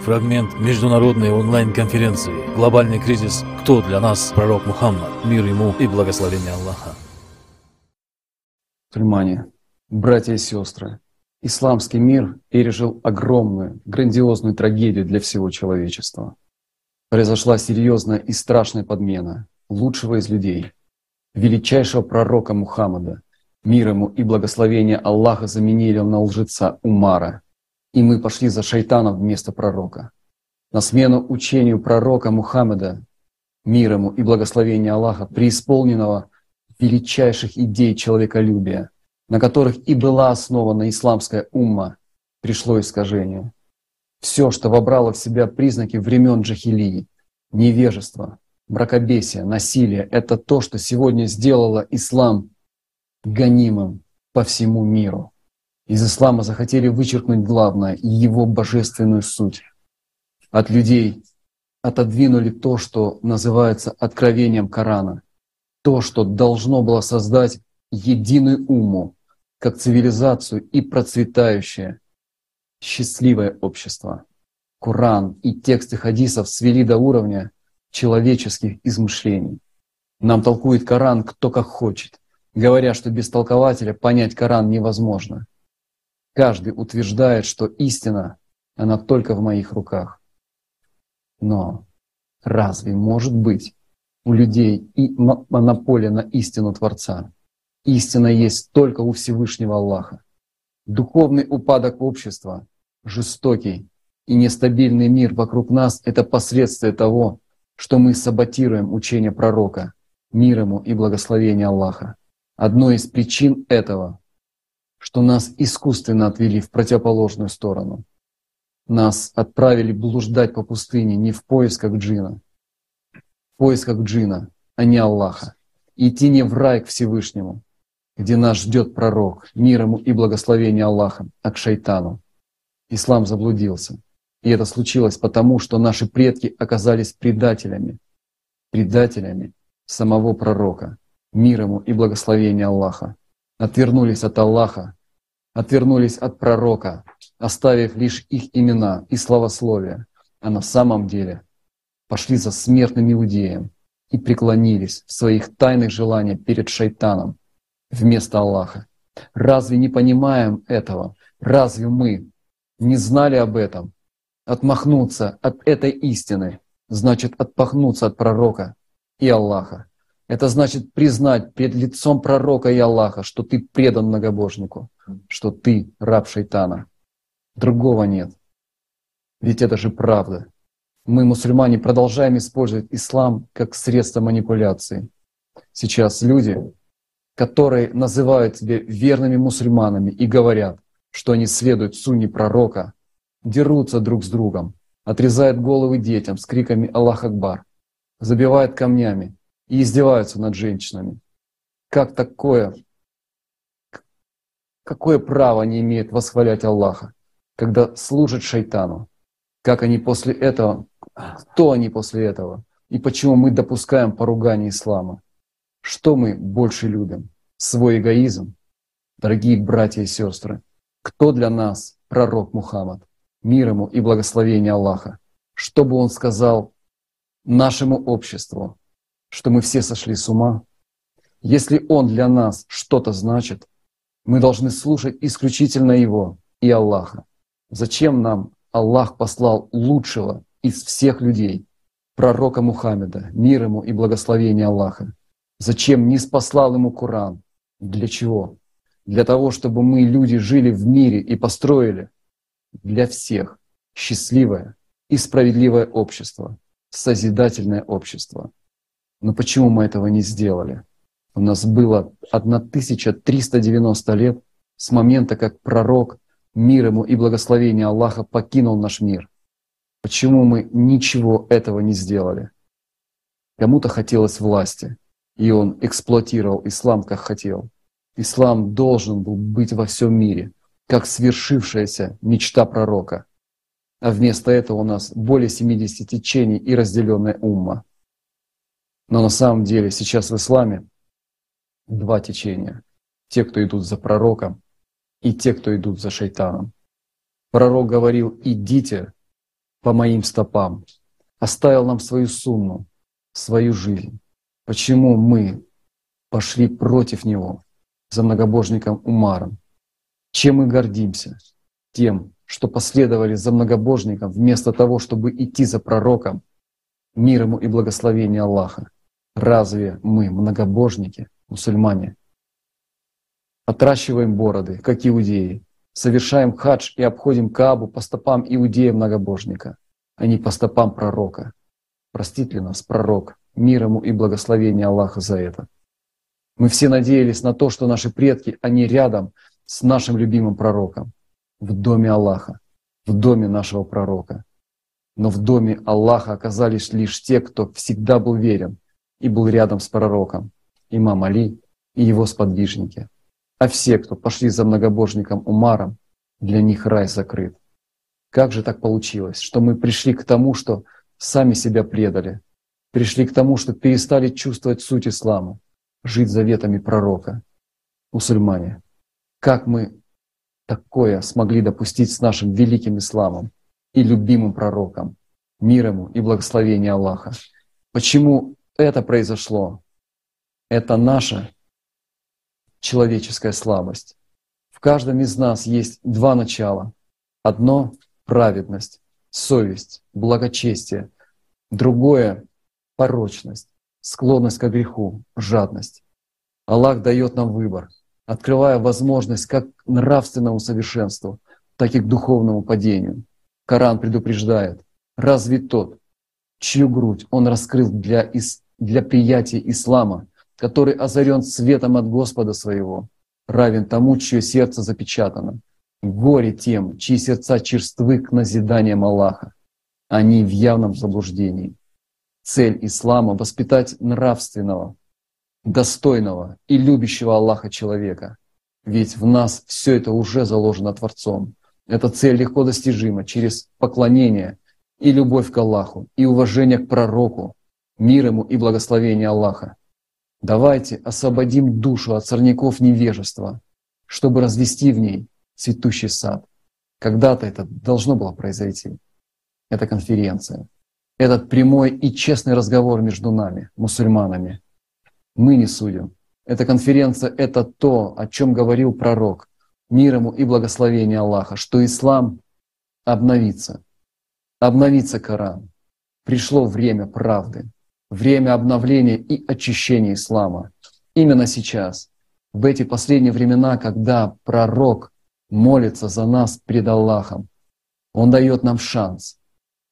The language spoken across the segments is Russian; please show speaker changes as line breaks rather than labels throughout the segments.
Фрагмент международной онлайн-конференции «Глобальный кризис. Кто для нас пророк Мухаммад? Мир ему и благословение Аллаха».
Мусульмане, братья и сестры, исламский мир пережил огромную, грандиозную трагедию для всего человечества. Произошла серьезная и страшная подмена лучшего из людей, величайшего пророка Мухаммада. Мир ему и благословение Аллаха заменили на лжеца Умара – и мы пошли за шайтаном вместо пророка. На смену учению пророка Мухаммеда, мир ему и благословение Аллаха, преисполненного величайших идей человеколюбия, на которых и была основана исламская умма, пришло искажение. Все, что вобрало в себя признаки времен джахилии, невежество, мракобесие, насилие, это то, что сегодня сделало ислам гонимым по всему миру. Из ислама захотели вычеркнуть главное, его божественную суть. От людей отодвинули то, что называется откровением Корана, то, что должно было создать единую уму, как цивилизацию и процветающее, счастливое общество. Коран и тексты хадисов свели до уровня человеческих измышлений. Нам толкует Коран кто как хочет, говоря, что без толкователя понять Коран невозможно. Каждый утверждает, что истина, она только в моих руках. Но разве может быть у людей и монополия на истину Творца? Истина есть только у Всевышнего Аллаха. Духовный упадок общества, жестокий и нестабильный мир вокруг нас – это последствия того, что мы саботируем учение пророка, мир ему и благословение Аллаха. Одной из причин этого что нас искусственно отвели в противоположную сторону. Нас отправили блуждать по пустыне не в поисках джина, в поисках джина, а не Аллаха. Идти не в рай к Всевышнему, где нас ждет пророк, мир ему и благословение Аллаха, а к шайтану. Ислам заблудился. И это случилось потому, что наши предки оказались предателями, предателями самого пророка, мир ему и благословение Аллаха отвернулись от Аллаха, отвернулись от пророка, оставив лишь их имена и славословие, а на самом деле пошли за смертным иудеем и преклонились в своих тайных желаниях перед шайтаном вместо Аллаха. Разве не понимаем этого? Разве мы не знали об этом? Отмахнуться от этой истины значит отпахнуться от пророка и Аллаха. Это значит признать перед лицом пророка и Аллаха, что ты предан многобожнику, что ты раб шайтана. Другого нет. Ведь это же правда. Мы, мусульмане, продолжаем использовать ислам как средство манипуляции. Сейчас люди, которые называют себя верными мусульманами и говорят, что они следуют сунне пророка, дерутся друг с другом, отрезают головы детям с криками «Аллах Акбар», забивают камнями, и издеваются над женщинами. Как такое, какое право они имеют восхвалять Аллаха, когда служат шайтану? Как они после этого, кто они после этого? И почему мы допускаем поругание ислама? Что мы больше любим? Свой эгоизм? Дорогие братья и сестры, кто для нас пророк Мухаммад? Мир ему и благословение Аллаха. Что бы он сказал нашему обществу, что мы все сошли с ума, если Он для нас что-то значит, мы должны слушать исключительно Его и Аллаха. Зачем нам Аллах послал лучшего из всех людей, пророка Мухаммеда, мир ему и благословение Аллаха? Зачем не спаслал ему Коран? Для чего? Для того, чтобы мы, люди, жили в мире и построили для всех счастливое и справедливое общество, созидательное общество. Но почему мы этого не сделали? У нас было 1390 лет с момента, как пророк, мир ему и благословение Аллаха покинул наш мир. Почему мы ничего этого не сделали? Кому-то хотелось власти, и он эксплуатировал ислам, как хотел. Ислам должен был быть во всем мире, как свершившаяся мечта пророка. А вместо этого у нас более 70 течений и разделенная умма. Но на самом деле сейчас в исламе два течения. Те, кто идут за пророком, и те, кто идут за шайтаном. Пророк говорил, идите по моим стопам, оставил нам свою сумму, свою жизнь. Почему мы пошли против него за многобожником Умаром? Чем мы гордимся? Тем, что последовали за многобожником вместо того, чтобы идти за пророком, мир ему и благословение Аллаха. Разве мы многобожники, мусульмане? Отращиваем бороды, как иудеи, совершаем хадж и обходим Каабу по стопам иудея-многобожника, а не по стопам пророка. Простит ли нас пророк, мир ему и благословение Аллаха за это? Мы все надеялись на то, что наши предки, они рядом с нашим любимым пророком, в доме Аллаха, в доме нашего пророка. Но в доме Аллаха оказались лишь те, кто всегда был верен и был рядом с пророком, имам Али и его сподвижники. А все, кто пошли за многобожником Умаром, для них рай закрыт. Как же так получилось, что мы пришли к тому, что сами себя предали, пришли к тому, что перестали чувствовать суть ислама, жить заветами пророка. Мусульмане, как мы такое смогли допустить с нашим великим исламом и любимым пророком, мир ему и благословение Аллаха? Почему это произошло? Это наша человеческая слабость. В каждом из нас есть два начала. Одно – праведность, совесть, благочестие. Другое – порочность, склонность к греху, жадность. Аллах дает нам выбор, открывая возможность как к нравственному совершенству, так и к духовному падению. Коран предупреждает, разве тот, чью грудь он раскрыл для, ис, для приятия ислама, который озарен светом от Господа своего, равен тому, чье сердце запечатано. Горе тем, чьи сердца черствы к назиданиям Аллаха. Они в явном заблуждении. Цель ислама – воспитать нравственного, достойного и любящего Аллаха человека. Ведь в нас все это уже заложено Творцом. Эта цель легко достижима через поклонение и любовь к Аллаху, и уважение к пророку, мир ему и благословение Аллаха. Давайте освободим душу от сорняков невежества, чтобы развести в ней цветущий сад. Когда-то это должно было произойти. Это конференция. Этот прямой и честный разговор между нами, мусульманами. Мы не судим. Эта конференция – это то, о чем говорил пророк, мир ему и благословение Аллаха, что ислам обновится. Обновится Коран. Пришло время правды время обновления и очищения ислама. Именно сейчас, в эти последние времена, когда пророк молится за нас пред Аллахом, он дает нам шанс.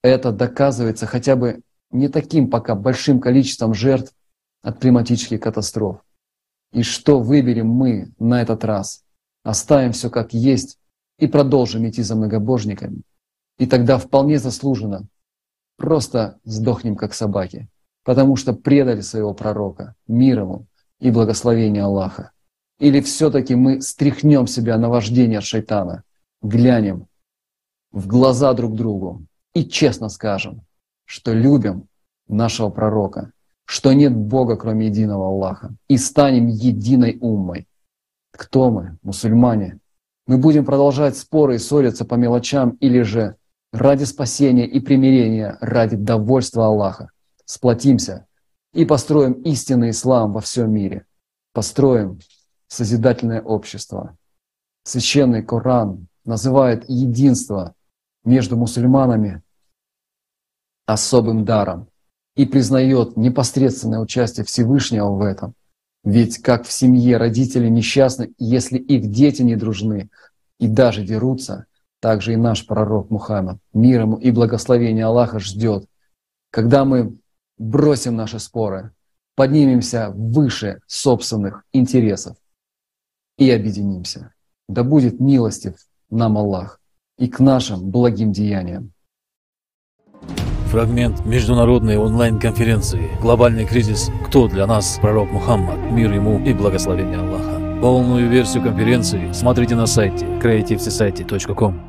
Это доказывается хотя бы не таким пока большим количеством жертв от климатических катастроф. И что выберем мы на этот раз? Оставим все как есть и продолжим идти за многобожниками. И тогда вполне заслуженно просто сдохнем как собаки потому что предали своего пророка, мир ему и благословение Аллаха? Или все-таки мы стряхнем себя на вождение шайтана, глянем в глаза друг другу и честно скажем, что любим нашего пророка, что нет Бога, кроме единого Аллаха, и станем единой уммой. Кто мы, мусульмане? Мы будем продолжать споры и ссориться по мелочам или же ради спасения и примирения, ради довольства Аллаха сплотимся и построим истинный ислам во всем мире. Построим созидательное общество. Священный Коран называет единство между мусульманами особым даром и признает непосредственное участие Всевышнего в этом. Ведь как в семье родители несчастны, если их дети не дружны и даже дерутся, так же и наш пророк Мухаммад, мир ему и благословение Аллаха ждет, когда мы бросим наши споры, поднимемся выше собственных интересов и объединимся. Да будет милостив нам Аллах и к нашим благим деяниям.
Фрагмент международной онлайн-конференции «Глобальный кризис. Кто для нас пророк Мухаммад? Мир ему и благословение Аллаха». Полную версию конференции смотрите на сайте creativesociety.com.